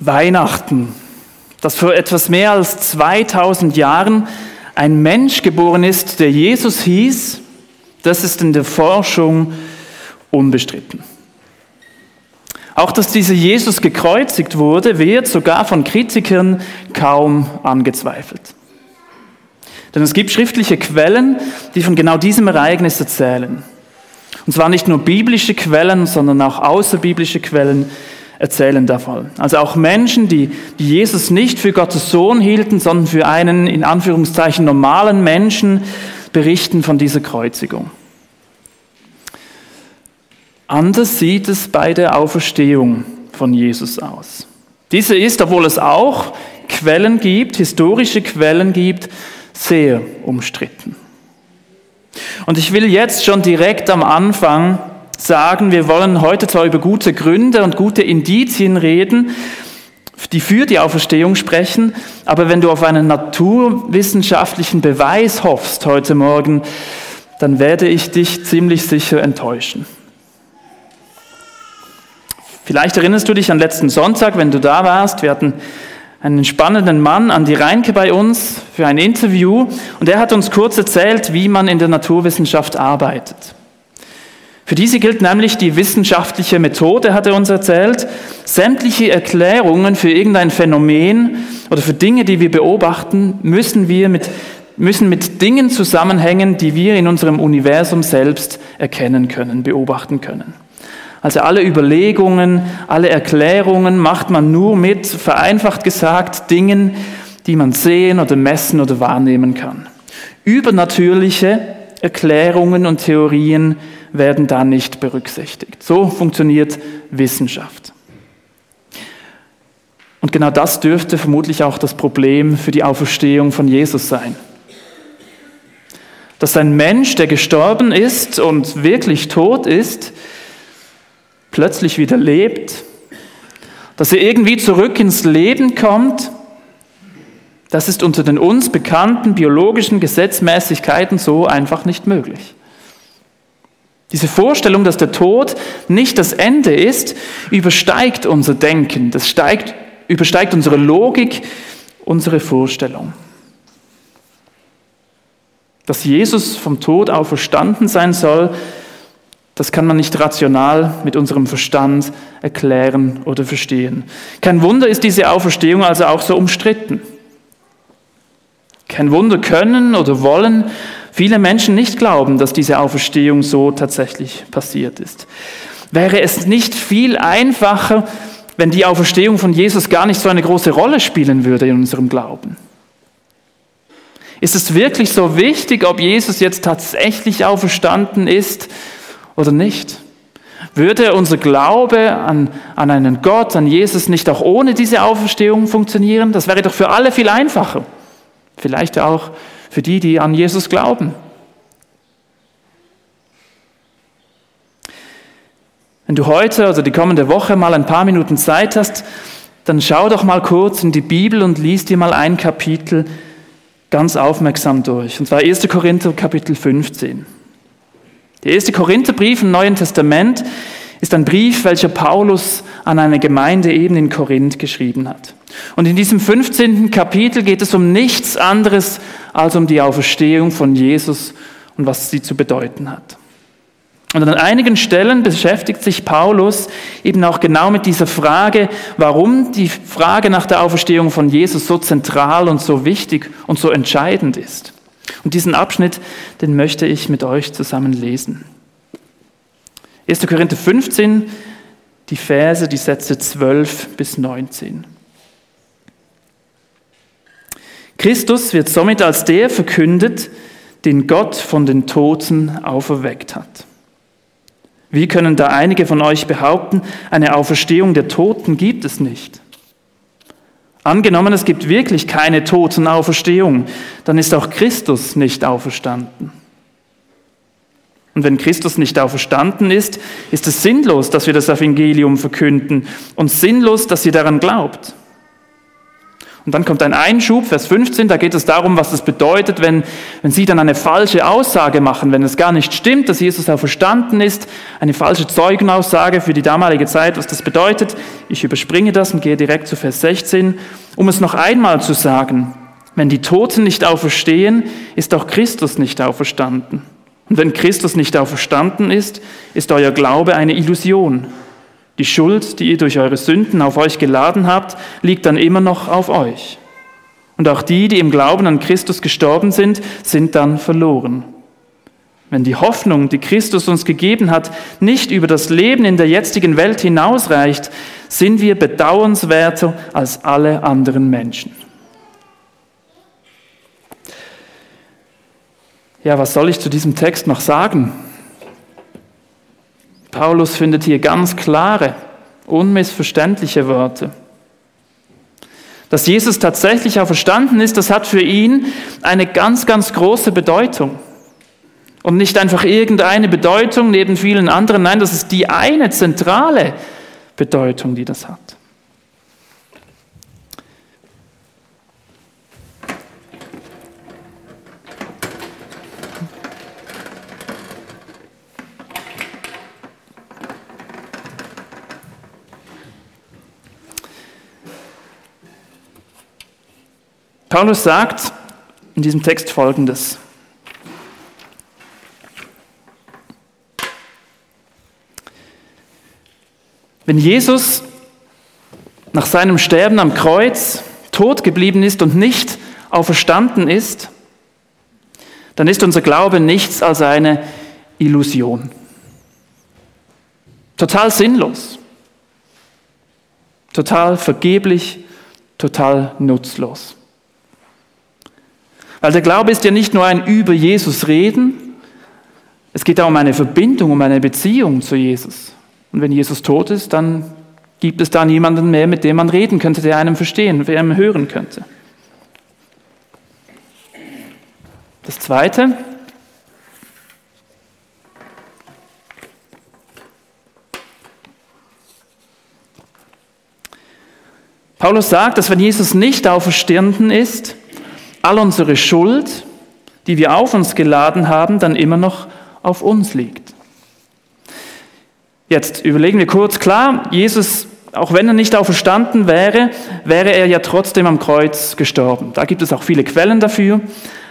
Weihnachten, dass vor etwas mehr als 2000 Jahren ein Mensch geboren ist, der Jesus hieß, das ist in der Forschung unbestritten. Auch dass dieser Jesus gekreuzigt wurde, wird sogar von Kritikern kaum angezweifelt. Denn es gibt schriftliche Quellen, die von genau diesem Ereignis erzählen. Und zwar nicht nur biblische Quellen, sondern auch außerbiblische Quellen erzählen davon. Also auch Menschen, die, Jesus nicht für Gottes Sohn hielten, sondern für einen in Anführungszeichen normalen Menschen, berichten von dieser Kreuzigung. Anders sieht es bei der Auferstehung von Jesus aus. Diese ist, obwohl es auch Quellen gibt, historische Quellen gibt, sehr umstritten. Und ich will jetzt schon direkt am Anfang sagen, wir wollen heute zwar über gute Gründe und gute Indizien reden, die für die Auferstehung sprechen, aber wenn du auf einen naturwissenschaftlichen Beweis hoffst heute Morgen, dann werde ich dich ziemlich sicher enttäuschen. Vielleicht erinnerst du dich an letzten Sonntag, wenn du da warst. Wir hatten einen spannenden Mann, Andi Reinke, bei uns für ein Interview und er hat uns kurz erzählt, wie man in der Naturwissenschaft arbeitet. Für diese gilt nämlich die wissenschaftliche Methode, hat er uns erzählt. Sämtliche Erklärungen für irgendein Phänomen oder für Dinge, die wir beobachten, müssen wir mit, müssen mit Dingen zusammenhängen, die wir in unserem Universum selbst erkennen können, beobachten können. Also alle Überlegungen, alle Erklärungen macht man nur mit, vereinfacht gesagt, Dingen, die man sehen oder messen oder wahrnehmen kann. Übernatürliche Erklärungen und Theorien werden da nicht berücksichtigt. So funktioniert Wissenschaft. Und genau das dürfte vermutlich auch das Problem für die Auferstehung von Jesus sein. Dass ein Mensch, der gestorben ist und wirklich tot ist, plötzlich wieder lebt, dass er irgendwie zurück ins Leben kommt, das ist unter den uns bekannten biologischen Gesetzmäßigkeiten so einfach nicht möglich. Diese Vorstellung, dass der Tod nicht das Ende ist, übersteigt unser Denken, das steigt, übersteigt unsere Logik, unsere Vorstellung. Dass Jesus vom Tod auferstanden sein soll, das kann man nicht rational mit unserem Verstand erklären oder verstehen. Kein Wunder ist diese Auferstehung also auch so umstritten. Kein Wunder können oder wollen viele Menschen nicht glauben, dass diese Auferstehung so tatsächlich passiert ist. Wäre es nicht viel einfacher, wenn die Auferstehung von Jesus gar nicht so eine große Rolle spielen würde in unserem Glauben? Ist es wirklich so wichtig, ob Jesus jetzt tatsächlich auferstanden ist oder nicht? Würde unser Glaube an, an einen Gott, an Jesus nicht auch ohne diese Auferstehung funktionieren? Das wäre doch für alle viel einfacher. Vielleicht auch für die, die an Jesus glauben. Wenn du heute oder die kommende Woche mal ein paar Minuten Zeit hast, dann schau doch mal kurz in die Bibel und lies dir mal ein Kapitel ganz aufmerksam durch. Und zwar 1. Korinther Kapitel 15. Der erste Korintherbrief im Neuen Testament ist ein Brief, welcher Paulus an eine Gemeinde eben in Korinth geschrieben hat. Und in diesem 15. Kapitel geht es um nichts anderes als um die Auferstehung von Jesus und was sie zu bedeuten hat. Und an einigen Stellen beschäftigt sich Paulus eben auch genau mit dieser Frage, warum die Frage nach der Auferstehung von Jesus so zentral und so wichtig und so entscheidend ist. Und diesen Abschnitt, den möchte ich mit euch zusammen lesen. 1. Korinther 15, die Verse, die Sätze 12 bis 19. Christus wird somit als der verkündet, den Gott von den Toten auferweckt hat. Wie können da einige von euch behaupten, eine Auferstehung der Toten gibt es nicht? Angenommen, es gibt wirklich keine Totenauferstehung, dann ist auch Christus nicht auferstanden. Und wenn Christus nicht auferstanden ist, ist es sinnlos, dass wir das Evangelium verkünden und sinnlos, dass ihr daran glaubt. Und dann kommt ein Einschub, Vers 15, da geht es darum, was es bedeutet, wenn, wenn sie dann eine falsche Aussage machen, wenn es gar nicht stimmt, dass Jesus auch verstanden ist, eine falsche Zeugenaussage für die damalige Zeit, was das bedeutet. Ich überspringe das und gehe direkt zu Vers 16, um es noch einmal zu sagen. Wenn die Toten nicht auferstehen, ist auch Christus nicht auferstanden. Und wenn Christus nicht auferstanden ist, ist euer Glaube eine Illusion. Die Schuld, die ihr durch eure Sünden auf euch geladen habt, liegt dann immer noch auf euch. Und auch die, die im Glauben an Christus gestorben sind, sind dann verloren. Wenn die Hoffnung, die Christus uns gegeben hat, nicht über das Leben in der jetzigen Welt hinausreicht, sind wir bedauernswerter als alle anderen Menschen. Ja, was soll ich zu diesem Text noch sagen? Paulus findet hier ganz klare, unmissverständliche Worte. Dass Jesus tatsächlich auch verstanden ist, das hat für ihn eine ganz, ganz große Bedeutung. Und nicht einfach irgendeine Bedeutung neben vielen anderen, nein, das ist die eine zentrale Bedeutung, die das hat. Paulus sagt in diesem Text Folgendes. Wenn Jesus nach seinem Sterben am Kreuz tot geblieben ist und nicht auferstanden ist, dann ist unser Glaube nichts als eine Illusion. Total sinnlos, total vergeblich, total nutzlos. Weil der Glaube ist ja nicht nur ein über Jesus reden, es geht auch um eine Verbindung, um eine Beziehung zu Jesus. Und wenn Jesus tot ist, dann gibt es da niemanden mehr, mit dem man reden könnte, der einem verstehen, der einem hören könnte. Das Zweite, Paulus sagt, dass wenn Jesus nicht auferstanden ist, all unsere Schuld, die wir auf uns geladen haben, dann immer noch auf uns liegt. Jetzt überlegen wir kurz, klar, Jesus, auch wenn er nicht auferstanden wäre, wäre er ja trotzdem am Kreuz gestorben. Da gibt es auch viele Quellen dafür.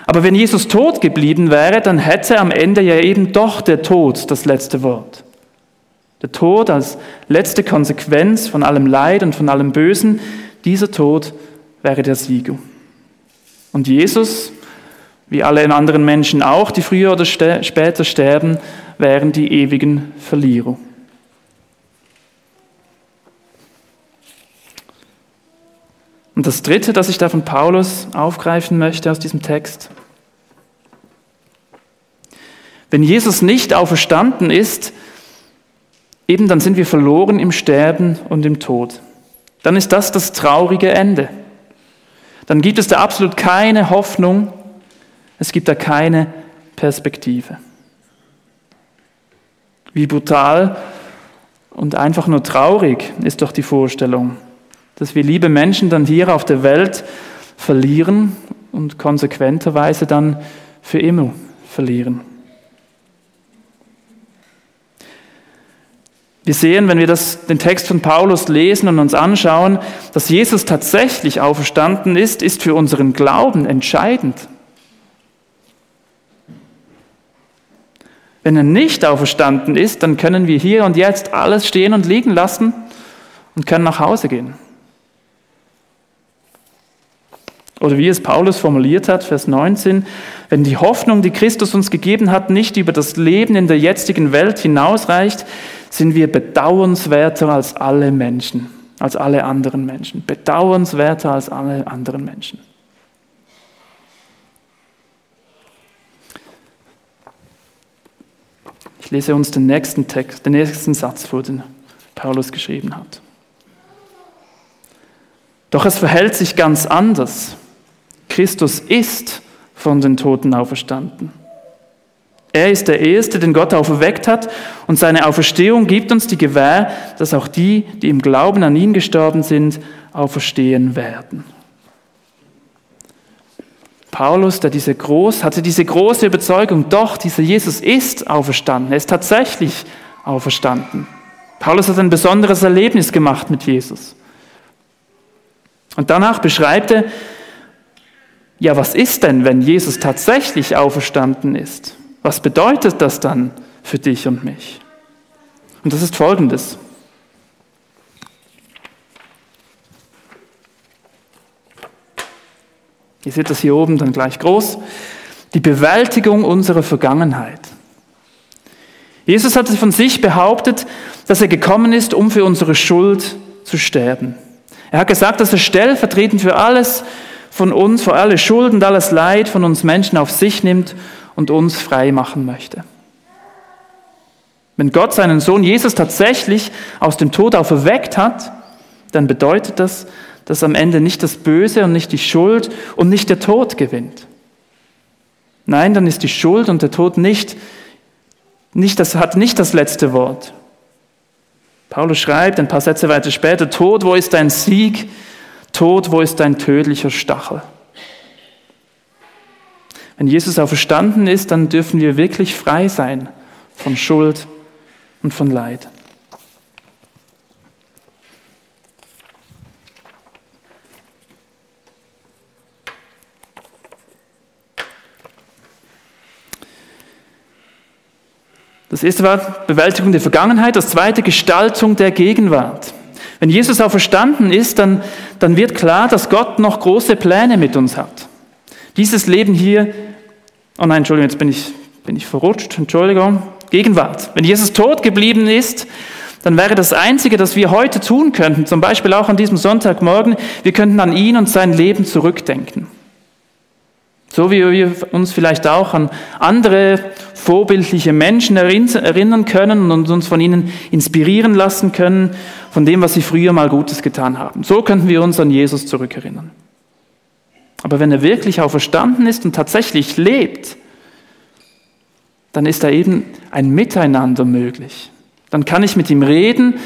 Aber wenn Jesus tot geblieben wäre, dann hätte am Ende ja eben doch der Tod das letzte Wort. Der Tod als letzte Konsequenz von allem Leid und von allem Bösen, dieser Tod wäre der Sieger. Und Jesus, wie alle anderen Menschen auch, die früher oder später sterben, wären die ewigen Verlierer. Und das Dritte, das ich da von Paulus aufgreifen möchte aus diesem Text. Wenn Jesus nicht auferstanden ist, eben dann sind wir verloren im Sterben und im Tod. Dann ist das das traurige Ende dann gibt es da absolut keine Hoffnung, es gibt da keine Perspektive. Wie brutal und einfach nur traurig ist doch die Vorstellung, dass wir liebe Menschen dann hier auf der Welt verlieren und konsequenterweise dann für immer verlieren. Wir sehen, wenn wir das, den Text von Paulus lesen und uns anschauen, dass Jesus tatsächlich auferstanden ist, ist für unseren Glauben entscheidend. Wenn er nicht auferstanden ist, dann können wir hier und jetzt alles stehen und liegen lassen und können nach Hause gehen. Oder wie es Paulus formuliert hat, Vers 19, wenn die Hoffnung, die Christus uns gegeben hat, nicht über das Leben in der jetzigen Welt hinausreicht, sind wir bedauernswerter als alle Menschen, als alle anderen Menschen. Bedauernswerter als alle anderen Menschen. Ich lese uns den nächsten Text, den nächsten Satz vor, den Paulus geschrieben hat. Doch es verhält sich ganz anders. Christus ist von den Toten auferstanden. Er ist der Erste, den Gott auferweckt hat, und seine Auferstehung gibt uns die Gewähr, dass auch die, die im Glauben an ihn gestorben sind, auferstehen werden. Paulus, der diese groß, hatte diese große Überzeugung, doch, dieser Jesus ist auferstanden. Er ist tatsächlich auferstanden. Paulus hat ein besonderes Erlebnis gemacht mit Jesus. Und danach beschreibt er, ja, was ist denn, wenn Jesus tatsächlich auferstanden ist? Was bedeutet das dann für dich und mich? Und das ist folgendes. Ihr seht das hier oben dann gleich groß. Die Bewältigung unserer Vergangenheit. Jesus hat von sich behauptet, dass er gekommen ist, um für unsere Schuld zu sterben. Er hat gesagt, dass er stellvertretend für alles von uns, für alle Schuld und alles Leid von uns Menschen auf sich nimmt und uns frei machen möchte. Wenn Gott seinen Sohn Jesus tatsächlich aus dem Tod auferweckt hat, dann bedeutet das, dass am Ende nicht das Böse und nicht die Schuld und nicht der Tod gewinnt. Nein, dann ist die Schuld und der Tod nicht, nicht das, hat nicht das letzte Wort. Paulus schreibt ein paar Sätze weiter später, Tod, wo ist dein Sieg? Tod, wo ist dein tödlicher Stachel? Wenn Jesus auferstanden ist, dann dürfen wir wirklich frei sein von Schuld und von Leid. Das erste war Bewältigung der Vergangenheit, das zweite Gestaltung der Gegenwart. Wenn Jesus auch verstanden ist, dann, dann wird klar, dass Gott noch große Pläne mit uns hat. Dieses Leben hier, oh nein, Entschuldigung, jetzt bin ich, bin ich verrutscht, Entschuldigung, Gegenwart. Wenn Jesus tot geblieben ist, dann wäre das Einzige, das wir heute tun könnten, zum Beispiel auch an diesem Sonntagmorgen, wir könnten an ihn und sein Leben zurückdenken. So wie wir uns vielleicht auch an andere vorbildliche Menschen erinnern können und uns von ihnen inspirieren lassen können, von dem, was sie früher mal Gutes getan haben. So könnten wir uns an Jesus zurückerinnern. Aber wenn er wirklich auch verstanden ist und tatsächlich lebt, dann ist da eben ein Miteinander möglich. Dann kann ich mit ihm reden,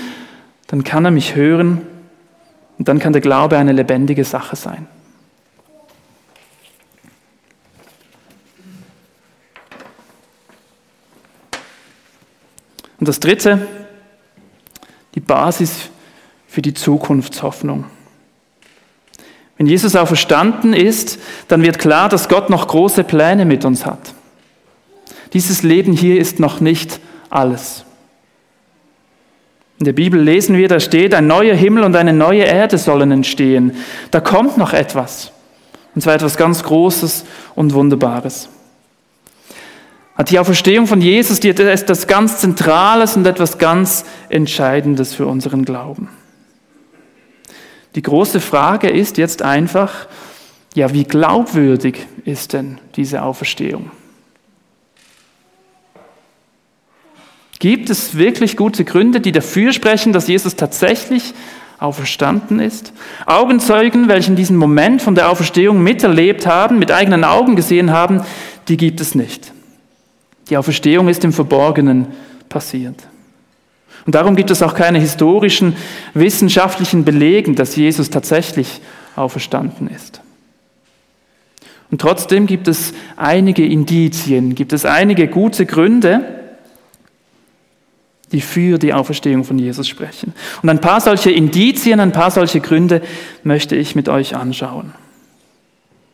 dann kann er mich hören und dann kann der Glaube eine lebendige Sache sein. Und das Dritte, die Basis für die Zukunftshoffnung. Wenn Jesus auch verstanden ist, dann wird klar, dass Gott noch große Pläne mit uns hat. Dieses Leben hier ist noch nicht alles. In der Bibel lesen wir, da steht, ein neuer Himmel und eine neue Erde sollen entstehen. Da kommt noch etwas. Und zwar etwas ganz Großes und Wunderbares. Hat die Auferstehung von Jesus, die ist etwas ganz Zentrales und etwas ganz Entscheidendes für unseren Glauben. Die große Frage ist jetzt einfach, ja, wie glaubwürdig ist denn diese Auferstehung? Gibt es wirklich gute Gründe, die dafür sprechen, dass Jesus tatsächlich auferstanden ist? Augenzeugen, welche diesen Moment von der Auferstehung miterlebt haben, mit eigenen Augen gesehen haben, die gibt es nicht. Die Auferstehung ist im Verborgenen passiert. Und darum gibt es auch keine historischen, wissenschaftlichen Belegen, dass Jesus tatsächlich auferstanden ist. Und trotzdem gibt es einige Indizien, gibt es einige gute Gründe, die für die Auferstehung von Jesus sprechen. Und ein paar solche Indizien, ein paar solche Gründe möchte ich mit euch anschauen.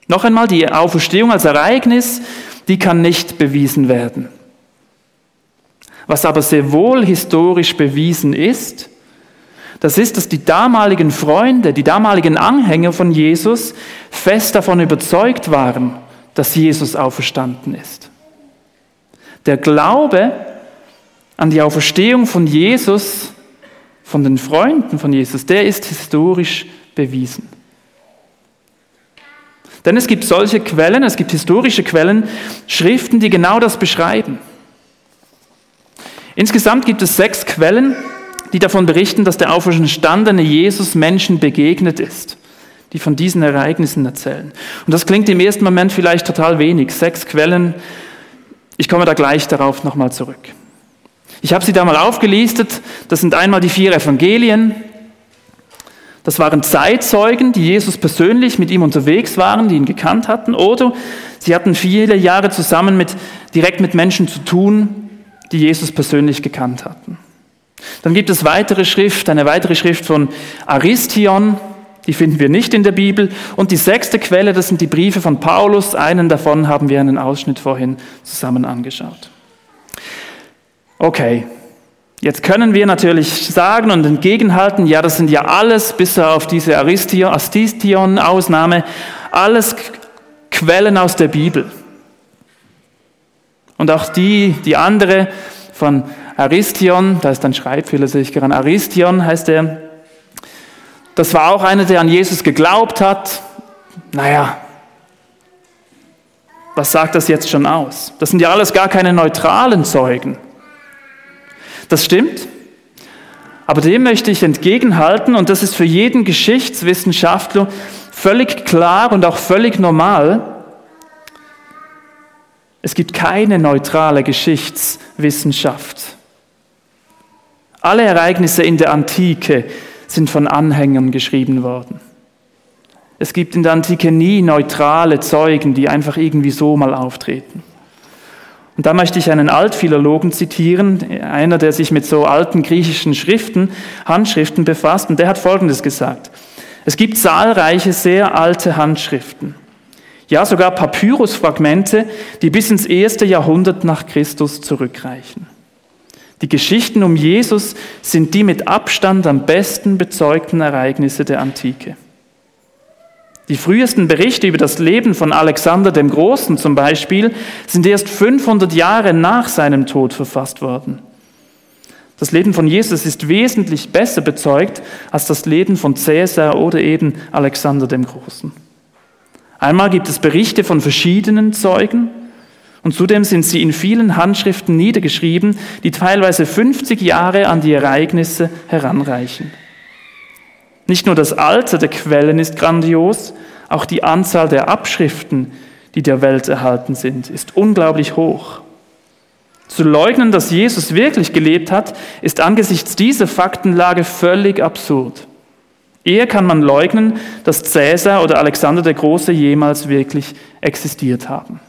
Noch einmal, die Auferstehung als Ereignis die kann nicht bewiesen werden. Was aber sehr wohl historisch bewiesen ist, das ist, dass die damaligen Freunde, die damaligen Anhänger von Jesus fest davon überzeugt waren, dass Jesus auferstanden ist. Der Glaube an die Auferstehung von Jesus, von den Freunden von Jesus, der ist historisch bewiesen. Denn es gibt solche Quellen, es gibt historische Quellen, Schriften, die genau das beschreiben. Insgesamt gibt es sechs Quellen, die davon berichten, dass der auferstandene Jesus Menschen begegnet ist, die von diesen Ereignissen erzählen. Und das klingt im ersten Moment vielleicht total wenig. Sechs Quellen, ich komme da gleich darauf nochmal zurück. Ich habe sie da mal aufgelistet. Das sind einmal die vier Evangelien, Das waren Zeitzeugen, die Jesus persönlich mit ihm unterwegs waren, die ihn gekannt hatten, oder sie hatten viele Jahre zusammen mit, direkt mit Menschen zu tun, die Jesus persönlich gekannt hatten. Dann gibt es weitere Schrift, eine weitere Schrift von Aristion, die finden wir nicht in der Bibel. Und die sechste Quelle, das sind die Briefe von Paulus. Einen davon haben wir einen Ausschnitt vorhin zusammen angeschaut. Okay, Jetzt können wir natürlich sagen und entgegenhalten, ja, das sind ja alles, bis auf diese Aristion-Ausnahme, alles Quellen aus der Bibel. Und auch die, die andere von Aristion, da ist ein Schreibfehler, sehe ich gerade, Aristion heißt er, das war auch einer, der an Jesus geglaubt hat. Naja, was sagt das jetzt schon aus? Das sind ja alles gar keine neutralen Zeugen. Das stimmt. Aber dem möchte ich entgegenhalten, und das ist für jeden Geschichtswissenschaftler völlig klar und auch völlig normal. Es gibt keine neutrale Geschichtswissenschaft. Alle Ereignisse in der Antike sind von Anhängern geschrieben worden. Es gibt in der Antike nie neutrale Zeugen, die einfach irgendwie so mal auftreten. Und da möchte ich einen Altphilologen zitieren, einer, der sich mit so alten griechischen Schriften, Handschriften befasst, und der hat Folgendes gesagt. Es gibt zahlreiche sehr alte Handschriften, ja sogar Papyrusfragmente, die bis ins erste Jahrhundert nach Christus zurückreichen. Die Geschichten um Jesus sind die mit Abstand am besten bezeugten Ereignisse der Antike. Die frühesten Berichte über das Leben von Alexander dem Großen zum Beispiel sind erst 500 Jahre nach seinem Tod verfasst worden. Das Leben von Jesus ist wesentlich besser bezeugt als das Leben von Cäsar oder eben Alexander dem Großen. Einmal gibt es Berichte von verschiedenen Zeugen und zudem sind sie in vielen Handschriften niedergeschrieben, die teilweise 50 Jahre an die Ereignisse heranreichen. Nicht nur das Alter der Quellen ist grandios, auch die Anzahl der Abschriften, die der Welt erhalten sind, ist unglaublich hoch. Zu leugnen, dass Jesus wirklich gelebt hat, ist angesichts dieser Faktenlage völlig absurd. Eher kann man leugnen, dass Cäsar oder Alexander der Große jemals wirklich existiert haben.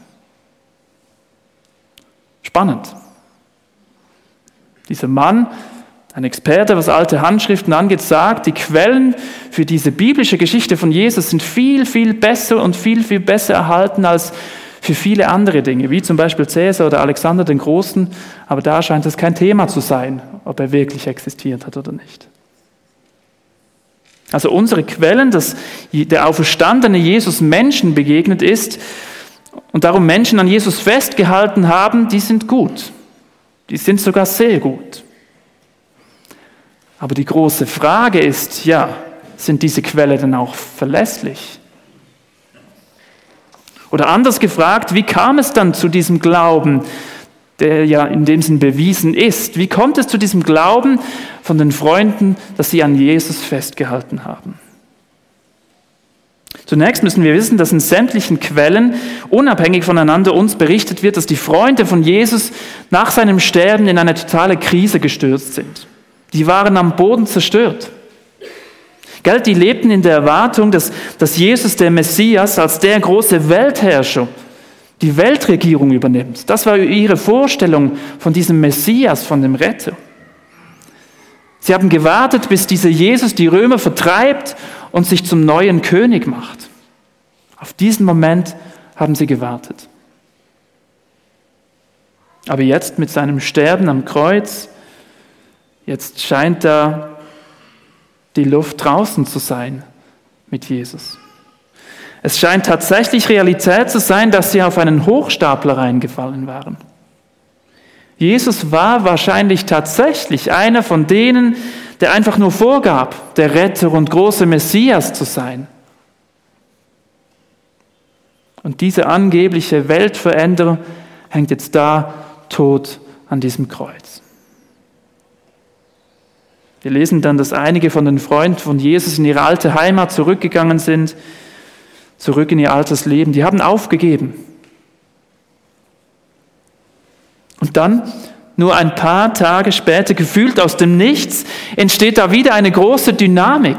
Spannend. Dieser Mann ein Experte, was alte Handschriften angeht, sagt, die Quellen für diese biblische Geschichte von Jesus sind viel, viel besser und viel, viel besser erhalten als für viele andere Dinge, wie zum Beispiel Cäsar oder Alexander den Großen. Aber da scheint es kein Thema zu sein, ob er wirklich existiert hat oder nicht. Also unsere Quellen, dass der auferstandene Jesus Menschen begegnet ist und darum Menschen an Jesus festgehalten haben, die sind gut. Die sind sogar sehr gut. Aber die große Frage ist, ja, sind diese Quellen denn auch verlässlich? Oder anders gefragt, wie kam es dann zu diesem Glauben, der ja in dem Sinn bewiesen ist? Wie kommt es zu diesem Glauben von den Freunden, dass sie an Jesus festgehalten haben? Zunächst müssen wir wissen, dass in sämtlichen Quellen unabhängig voneinander uns berichtet wird, dass die Freunde von Jesus nach seinem Sterben in eine totale Krise gestürzt sind. Die waren am Boden zerstört. Gell, die lebten in der Erwartung, dass, dass Jesus, der Messias, als der große Weltherrscher, die Weltregierung übernimmt. Das war ihre Vorstellung von diesem Messias, von dem Retter. Sie haben gewartet, bis dieser Jesus die Römer vertreibt und sich zum neuen König macht. Auf diesen Moment haben sie gewartet. Aber jetzt mit seinem Sterben am Kreuz Jetzt scheint da die Luft draußen zu sein mit Jesus. Es scheint tatsächlich Realität zu sein, dass sie auf einen Hochstapler reingefallen waren. Jesus war wahrscheinlich tatsächlich einer von denen, der einfach nur vorgab, der Retter und große Messias zu sein. Und diese angebliche Weltveränderung hängt jetzt da tot an diesem Kreuz. Wir lesen dann, dass einige von den Freunden von Jesus in ihre alte Heimat zurückgegangen sind, zurück in ihr altes Leben. Die haben aufgegeben. Und dann, nur ein paar Tage später, gefühlt aus dem Nichts, entsteht da wieder eine große Dynamik.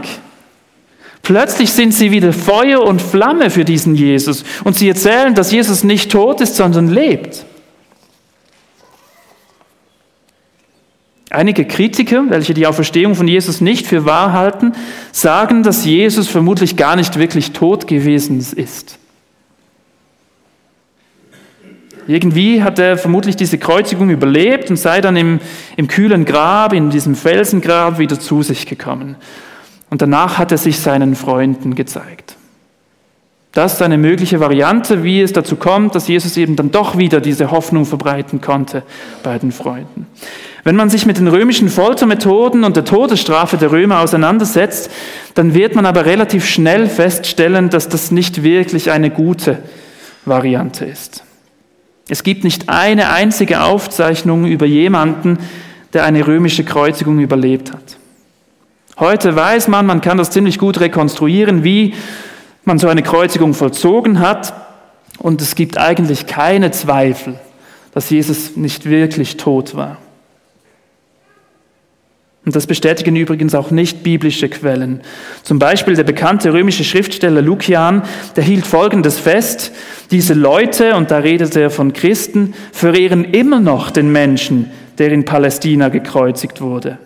Plötzlich sind sie wieder Feuer und Flamme für diesen Jesus und sie erzählen, dass Jesus nicht tot ist, sondern lebt. Einige Kritiker, welche die Auferstehung von Jesus nicht für wahr halten, sagen, dass Jesus vermutlich gar nicht wirklich tot gewesen ist. Irgendwie hat er vermutlich diese Kreuzigung überlebt und sei dann im, im kühlen Grab, in diesem Felsengrab wieder zu sich gekommen. Und danach hat er sich seinen Freunden gezeigt. Das ist eine mögliche Variante, wie es dazu kommt, dass Jesus eben dann doch wieder diese Hoffnung verbreiten konnte bei den Freunden. Wenn man sich mit den römischen Foltermethoden und der Todesstrafe der Römer auseinandersetzt, dann wird man aber relativ schnell feststellen, dass das nicht wirklich eine gute Variante ist. Es gibt nicht eine einzige Aufzeichnung über jemanden, der eine römische Kreuzigung überlebt hat. Heute weiß man, man kann das ziemlich gut rekonstruieren, wie man so eine Kreuzigung vollzogen hat. Und es gibt eigentlich keine Zweifel, dass Jesus nicht wirklich tot war. Und das bestätigen übrigens auch nicht biblische Quellen. Zum Beispiel der bekannte römische Schriftsteller Lukian, der hielt Folgendes fest. Diese Leute, und da redet er von Christen, verehren immer noch den Menschen, der in Palästina gekreuzigt wurde,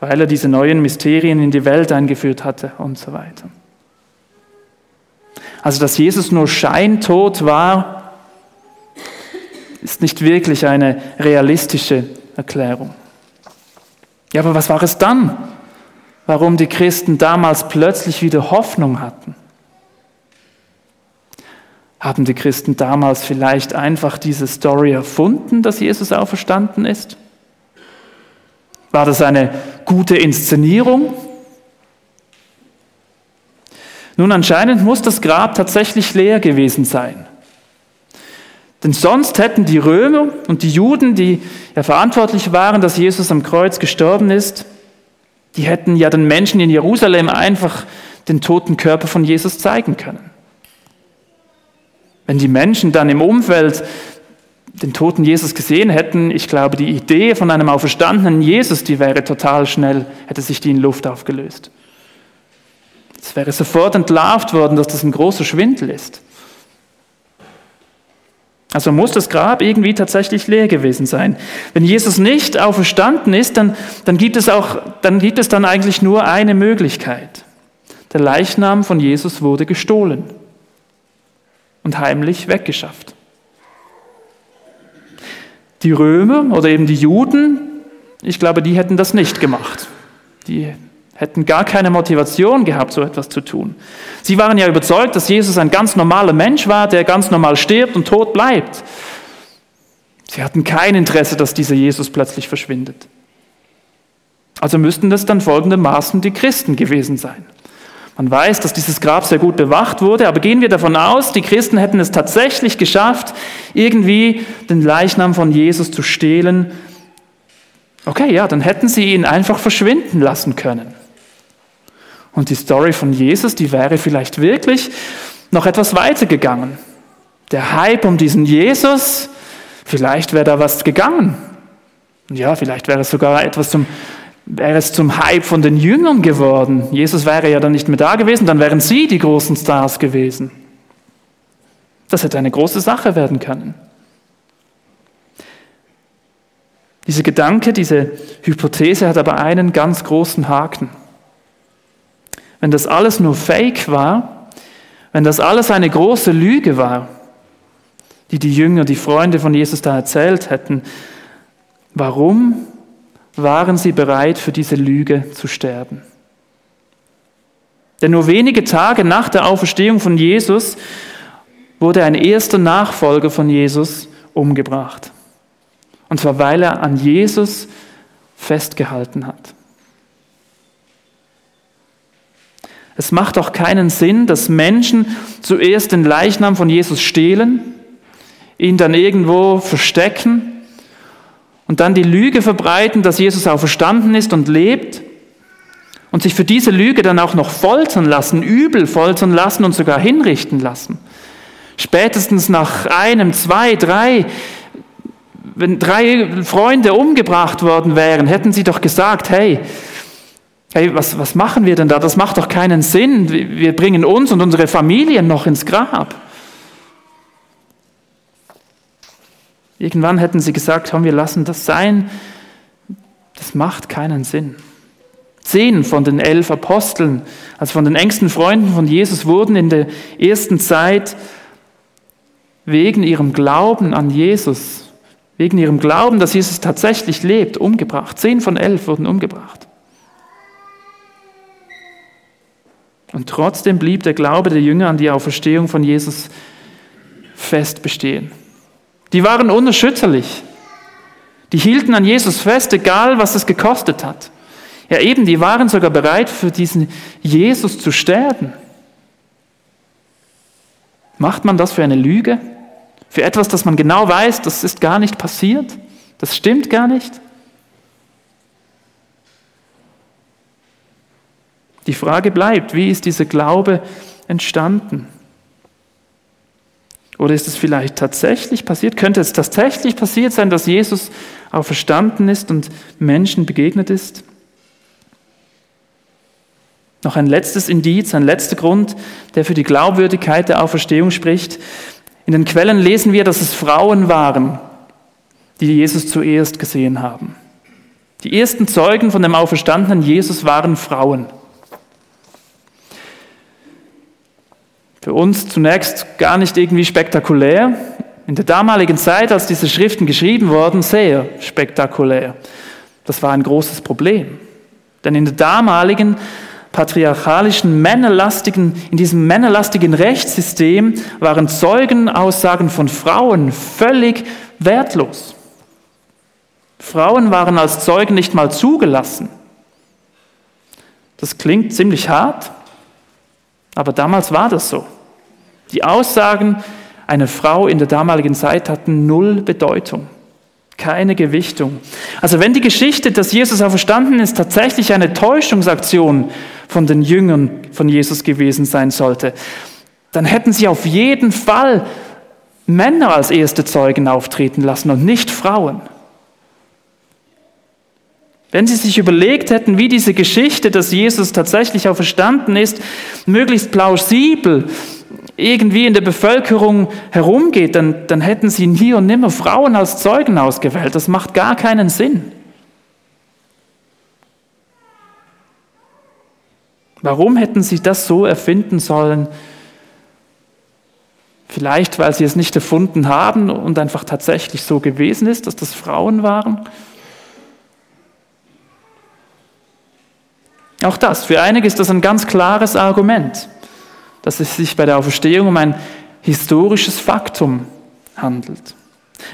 weil er diese neuen Mysterien in die Welt eingeführt hatte und so weiter. Also, dass Jesus nur scheintot war, ist nicht wirklich eine realistische Erklärung. Ja, aber was war es dann? Warum die Christen damals plötzlich wieder Hoffnung hatten? Haben die Christen damals vielleicht einfach diese Story erfunden, dass Jesus auferstanden ist? War das eine gute Inszenierung? Nun, anscheinend muss das Grab tatsächlich leer gewesen sein. Denn sonst hätten die Römer und die Juden, die ja verantwortlich waren, dass Jesus am Kreuz gestorben ist, die hätten ja den Menschen in Jerusalem einfach den toten Körper von Jesus zeigen können. Wenn die Menschen dann im Umfeld den toten Jesus gesehen hätten, ich glaube, die Idee von einem auferstandenen Jesus, die wäre total schnell, hätte sich die in Luft aufgelöst. Es wäre sofort entlarvt worden, dass das ein großer Schwindel ist. Also muss das Grab irgendwie tatsächlich leer gewesen sein. Wenn Jesus nicht auferstanden ist, dann, dann, gibt es auch, dann gibt es dann eigentlich nur eine Möglichkeit. Der Leichnam von Jesus wurde gestohlen und heimlich weggeschafft. Die Römer oder eben die Juden, ich glaube, die hätten das nicht gemacht. Die hätten gar keine Motivation gehabt, so etwas zu tun. Sie waren ja überzeugt, dass Jesus ein ganz normaler Mensch war, der ganz normal stirbt und tot bleibt. Sie hatten kein Interesse, dass dieser Jesus plötzlich verschwindet. Also müssten das dann folgendermaßen die Christen gewesen sein. Man weiß, dass dieses Grab sehr gut bewacht wurde, aber gehen wir davon aus, die Christen hätten es tatsächlich geschafft, irgendwie den Leichnam von Jesus zu stehlen. Okay, ja, dann hätten sie ihn einfach verschwinden lassen können. Und die Story von Jesus, die wäre vielleicht wirklich noch etwas weiter gegangen. Der Hype um diesen Jesus, vielleicht wäre da was gegangen. Ja, vielleicht wäre es sogar etwas zum, wäre es zum Hype von den Jüngern geworden. Jesus wäre ja dann nicht mehr da gewesen, dann wären sie die großen Stars gewesen. Das hätte eine große Sache werden können. Diese Gedanke, diese Hypothese hat aber einen ganz großen Haken. Wenn das alles nur Fake war, wenn das alles eine große Lüge war, die die Jünger, die Freunde von Jesus da erzählt hätten, warum waren sie bereit, für diese Lüge zu sterben? Denn nur wenige Tage nach der Auferstehung von Jesus wurde ein erster Nachfolger von Jesus umgebracht. Und zwar weil er an Jesus festgehalten hat. Es macht auch keinen Sinn, dass Menschen zuerst den Leichnam von Jesus stehlen, ihn dann irgendwo verstecken und dann die Lüge verbreiten, dass Jesus auch verstanden ist und lebt und sich für diese Lüge dann auch noch foltern lassen, übel foltern lassen und sogar hinrichten lassen. Spätestens nach einem, zwei, drei, wenn drei Freunde umgebracht worden wären, hätten sie doch gesagt, hey, Hey, was, was machen wir denn da? Das macht doch keinen Sinn. Wir bringen uns und unsere Familien noch ins Grab. Irgendwann hätten sie gesagt, komm, wir lassen das sein. Das macht keinen Sinn. Zehn von den elf Aposteln, also von den engsten Freunden von Jesus, wurden in der ersten Zeit wegen ihrem Glauben an Jesus, wegen ihrem Glauben, dass Jesus tatsächlich lebt, umgebracht. Zehn von elf wurden umgebracht. Und trotzdem blieb der Glaube der Jünger an die Auferstehung von Jesus fest bestehen. Die waren unerschütterlich. Die hielten an Jesus fest, egal was es gekostet hat. Ja eben, die waren sogar bereit, für diesen Jesus zu sterben. Macht man das für eine Lüge? Für etwas, das man genau weiß, das ist gar nicht passiert? Das stimmt gar nicht? Die Frage bleibt, wie ist dieser Glaube entstanden? Oder ist es vielleicht tatsächlich passiert? Könnte es tatsächlich passiert sein, dass Jesus auferstanden ist und Menschen begegnet ist? Noch ein letztes Indiz, ein letzter Grund, der für die Glaubwürdigkeit der Auferstehung spricht. In den Quellen lesen wir, dass es Frauen waren, die Jesus zuerst gesehen haben. Die ersten Zeugen von dem auferstandenen Jesus waren Frauen. Für uns zunächst gar nicht irgendwie spektakulär. In der damaligen Zeit, als diese Schriften geschrieben wurden, sehr spektakulär. Das war ein großes Problem. Denn in der damaligen patriarchalischen, männerlastigen, in diesem männerlastigen Rechtssystem waren Zeugenaussagen von Frauen völlig wertlos. Frauen waren als Zeugen nicht mal zugelassen. Das klingt ziemlich hart, aber damals war das so. Die Aussagen einer Frau in der damaligen Zeit hatten null Bedeutung, keine Gewichtung. Also wenn die Geschichte, dass Jesus auferstanden ist, tatsächlich eine Täuschungsaktion von den Jüngern von Jesus gewesen sein sollte, dann hätten sie auf jeden Fall Männer als erste Zeugen auftreten lassen und nicht Frauen. Wenn Sie sich überlegt hätten, wie diese Geschichte, dass Jesus tatsächlich auferstanden ist, möglichst plausibel irgendwie in der Bevölkerung herumgeht, dann, dann hätten Sie nie und nimmer Frauen als Zeugen ausgewählt. Das macht gar keinen Sinn. Warum hätten Sie das so erfinden sollen? Vielleicht, weil Sie es nicht erfunden haben und einfach tatsächlich so gewesen ist, dass das Frauen waren? Auch das, für einige ist das ein ganz klares Argument, dass es sich bei der Auferstehung um ein historisches Faktum handelt.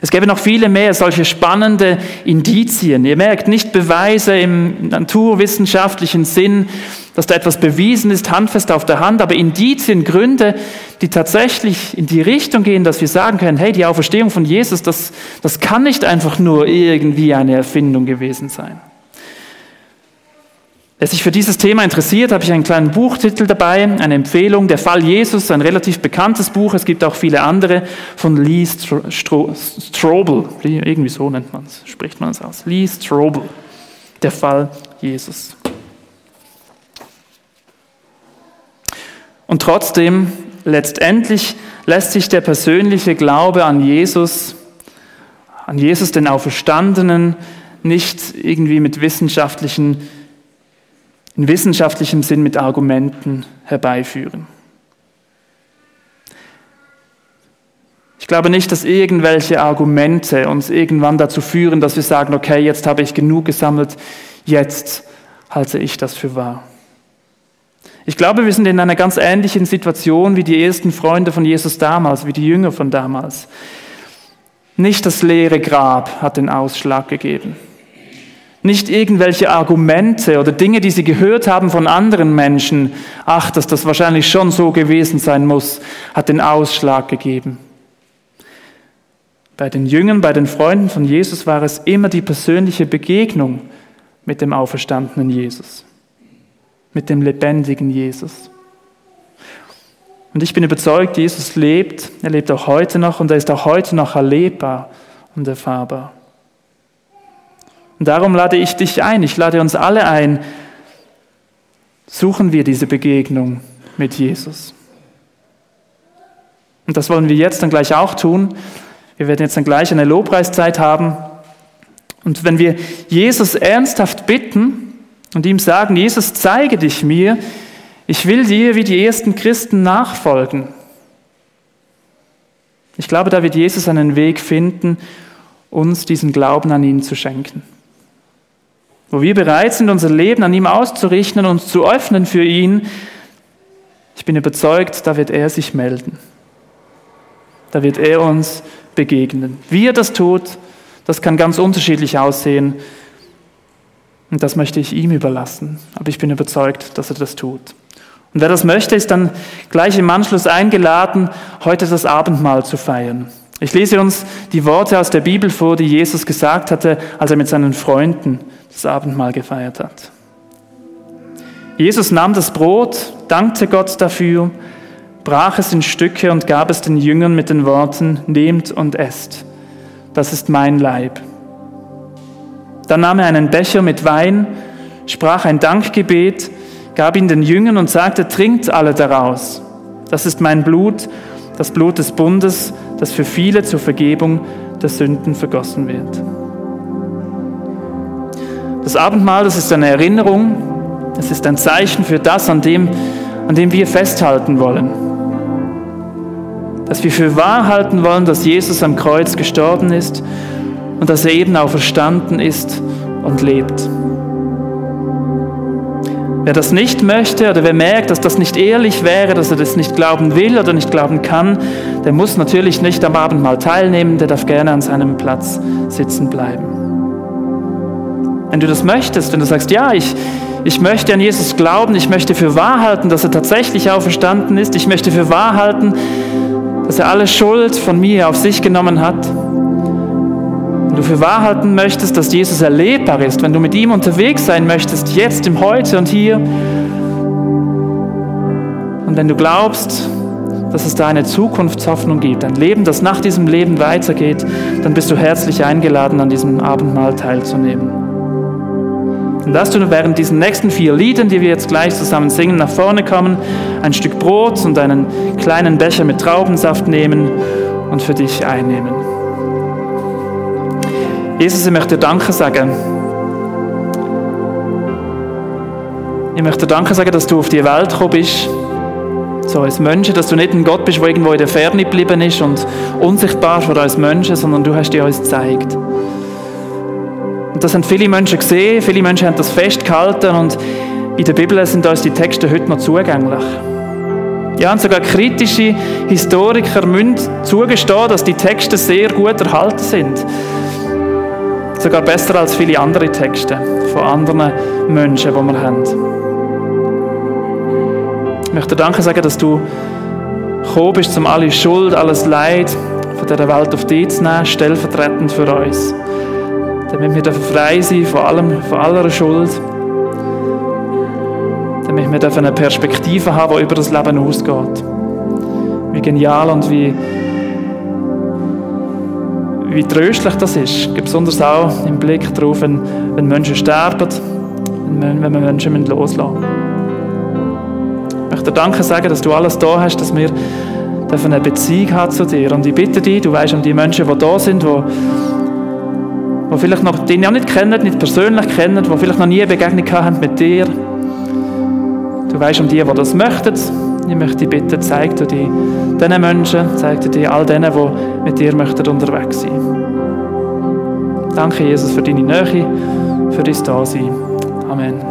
Es gäbe noch viele mehr solche spannende Indizien. Ihr merkt nicht Beweise im naturwissenschaftlichen Sinn, dass da etwas bewiesen ist, handfest auf der Hand, aber Indizien, Gründe, die tatsächlich in die Richtung gehen, dass wir sagen können, hey, die Auferstehung von Jesus, das, das kann nicht einfach nur irgendwie eine Erfindung gewesen sein. Wer sich für dieses Thema interessiert, habe ich einen kleinen Buchtitel dabei, eine Empfehlung, Der Fall Jesus, ein relativ bekanntes Buch. Es gibt auch viele andere von Lee Strobel. Irgendwie so nennt man es, spricht man es aus. Lee Strobel, Der Fall Jesus. Und trotzdem, letztendlich lässt sich der persönliche Glaube an Jesus, an Jesus den Auferstandenen, nicht irgendwie mit wissenschaftlichen in wissenschaftlichem Sinn mit Argumenten herbeiführen. Ich glaube nicht, dass irgendwelche Argumente uns irgendwann dazu führen, dass wir sagen, okay, jetzt habe ich genug gesammelt, jetzt halte ich das für wahr. Ich glaube, wir sind in einer ganz ähnlichen Situation wie die ersten Freunde von Jesus damals, wie die Jünger von damals. Nicht das leere Grab hat den Ausschlag gegeben. Nicht irgendwelche Argumente oder Dinge, die sie gehört haben von anderen Menschen. Ach, dass das wahrscheinlich schon so gewesen sein muss, hat den Ausschlag gegeben. Bei den Jüngern, bei den Freunden von Jesus war es immer die persönliche Begegnung mit dem auferstandenen Jesus, mit dem lebendigen Jesus. Und ich bin überzeugt, Jesus lebt, er lebt auch heute noch und er ist auch heute noch erlebbar und erfahrbar. Und darum lade ich dich ein, ich lade uns alle ein, suchen wir diese Begegnung mit Jesus. Und das wollen wir jetzt dann gleich auch tun. Wir werden jetzt dann gleich eine Lobpreiszeit haben. Und wenn wir Jesus ernsthaft bitten und ihm sagen, Jesus, zeige dich mir, ich will dir wie die ersten Christen nachfolgen. Ich glaube, da wird Jesus einen Weg finden, uns diesen Glauben an ihn zu schenken. Wo wir bereit sind, unser Leben an ihm auszurichten und uns zu öffnen für ihn, ich bin überzeugt, da wird er sich melden. Da wird er uns begegnen. Wie er das tut, das kann ganz unterschiedlich aussehen. Und das möchte ich ihm überlassen. Aber ich bin überzeugt, dass er das tut. Und wer das möchte, ist dann gleich im Anschluss eingeladen, heute das Abendmahl zu feiern. Ich lese uns die Worte aus der Bibel vor, die Jesus gesagt hatte, als er mit seinen Freunden das Abendmahl gefeiert hat. Jesus nahm das Brot, dankte Gott dafür, brach es in Stücke und gab es den Jüngern mit den Worten, nehmt und esst, das ist mein Leib. Dann nahm er einen Becher mit Wein, sprach ein Dankgebet, gab ihn den Jüngern und sagte, trinkt alle daraus. Das ist mein Blut, das Blut des Bundes, das für viele zur Vergebung der Sünden vergossen wird. Das Abendmahl, das ist eine Erinnerung, es ist ein Zeichen für das, an dem, an dem wir festhalten wollen. Dass wir für wahr halten wollen, dass Jesus am Kreuz gestorben ist und dass er eben auch verstanden ist und lebt. Wer das nicht möchte oder wer merkt, dass das nicht ehrlich wäre, dass er das nicht glauben will oder nicht glauben kann, der muss natürlich nicht am Abendmahl teilnehmen, der darf gerne an seinem Platz sitzen bleiben. Wenn du das möchtest, wenn du sagst, ja, ich, ich möchte an Jesus glauben, ich möchte für wahr halten, dass er tatsächlich auferstanden ist, ich möchte für wahr halten, dass er alle Schuld von mir auf sich genommen hat, wenn du für wahr halten möchtest, dass Jesus erlebbar ist, wenn du mit ihm unterwegs sein möchtest, jetzt im Heute und hier, und wenn du glaubst, dass es da eine Zukunftshoffnung gibt, ein Leben, das nach diesem Leben weitergeht, dann bist du herzlich eingeladen, an diesem Abendmahl teilzunehmen. Und dass du während diesen nächsten vier Liedern, die wir jetzt gleich zusammen singen, nach vorne kommen, ein Stück Brot und einen kleinen Becher mit Traubensaft nehmen und für dich einnehmen. Jesus, ich möchte dir Danke sagen. Ich möchte dir Danke sagen, dass du auf die Welt gekommen bist, so als Menschen, dass du nicht ein Gott bist, der irgendwo in der Ferne geblieben ist und unsichtbar für uns Menschen, sondern du hast dir uns gezeigt. Das haben viele Menschen gesehen, viele Menschen haben das festgehalten und in der Bibel sind uns die Texte heute noch zugänglich. Ja, und sogar kritische Historiker müssen zugestehen, dass die Texte sehr gut erhalten sind. Sogar besser als viele andere Texte von anderen Menschen, die wir haben. Ich möchte Danke sagen, dass du gekommen bist, um alle Schuld, alles Leid von dieser Welt auf dich zu nehmen, stellvertretend für uns. Damit wir frei sein von allem, von aller Schuld. Damit wir eine Perspektive haben, die über das Leben ausgeht. Wie genial und wie wie tröstlich das ist. Besonders auch im Blick darauf, wenn, wenn Menschen sterben, wenn, wenn wir Menschen loslassen müssen. Ich möchte dir Danke sagen, dass du alles da hast, dass wir eine Beziehung haben zu dir. Und ich bitte dich, du weißt um die Menschen, die da sind, die, die vielleicht noch dich nicht kennen, nicht persönlich kennen, die vielleicht noch nie eine Begegnung haben mit dir. Du weißt um die, die das möchten. Ich möchte dich bitten, zeig dir die, diesen Menschen, zeig dir all denen, die mit dir möchten unterwegs sein Danke, Jesus, für deine Nähe, für dein Dasein. Amen.